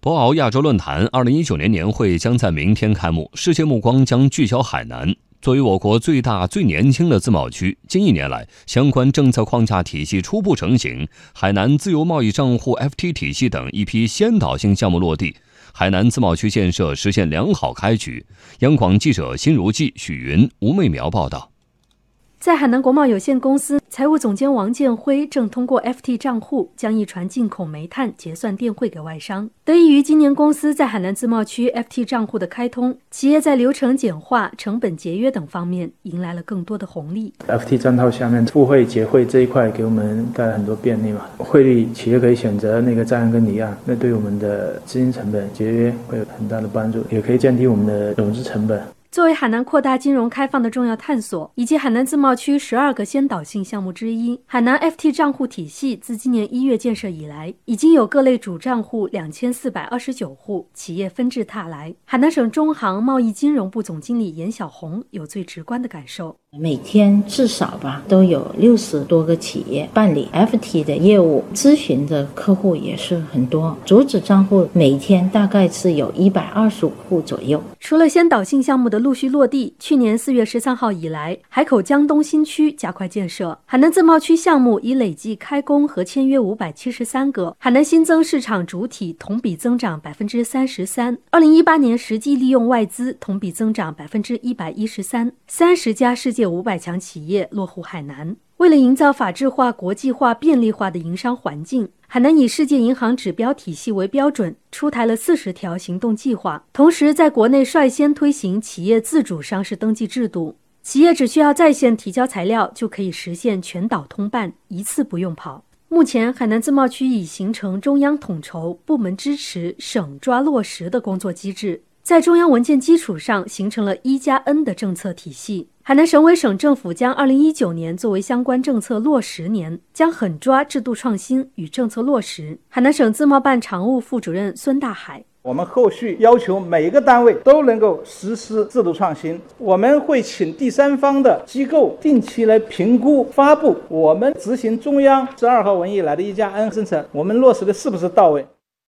博鳌亚洲论坛二零一九年年会将在明天开幕，世界目光将聚焦海南。作为我国最大、最年轻的自贸区，近一年来相关政策框架体系初步成型，海南自由贸易账户 FT 体系等一批先导性项目落地，海南自贸区建设实现良好开局。央广记者辛如记、许云、吴媚苗报道。在海南国贸有限公司，财务总监王建辉正通过 FT 账户将一船进口煤炭结算电汇给外商。得益于今年公司在海南自贸区 FT 账户的开通，企业在流程简化、成本节约等方面迎来了更多的红利。FT 账号下面付汇结汇这一块给我们带来很多便利嘛，汇率企业可以选择那个在岸跟离岸，那对我们的资金成本节约会有很大的帮助，也可以降低我们的融资成本。作为海南扩大金融开放的重要探索，以及海南自贸区十二个先导性项目之一，海南 FT 账户体系自今年一月建设以来，已经有各类主账户两千四百二十九户，企业纷至沓来。海南省中行贸易金融部总经理严小红有最直观的感受。每天至少吧都有六十多个企业办理 FT 的业务，咨询的客户也是很多。主旨账户每天大概是有一百二十五户左右。除了先导性项目的陆续落地，去年四月十三号以来，海口江东新区加快建设，海南自贸区项目已累计开工和签约五百七十三个，海南新增市场主体同比增长百分之三十三。二零一八年实际利用外资同比增长百分之一百一十三，三十家世界五百强企业落户海南。为了营造法治化、国际化、便利化的营商环境，海南以世界银行指标体系为标准，出台了四十条行动计划。同时，在国内率先推行企业自主上市登记制度，企业只需要在线提交材料，就可以实现全岛通办，一次不用跑。目前，海南自贸区已形成中央统筹、部门支持、省抓落实的工作机制。在中央文件基础上，形成了一加 N 的政策体系。海南省委省政府将二零一九年作为相关政策落实年，将狠抓制度创新与政策落实。海南省自贸办常务副主任孙大海：我们后续要求每一个单位都能够实施制度创新，我们会请第三方的机构定期来评估发布我们执行中央十二号文以来的一加 N 政策，我们落实的是不是到位。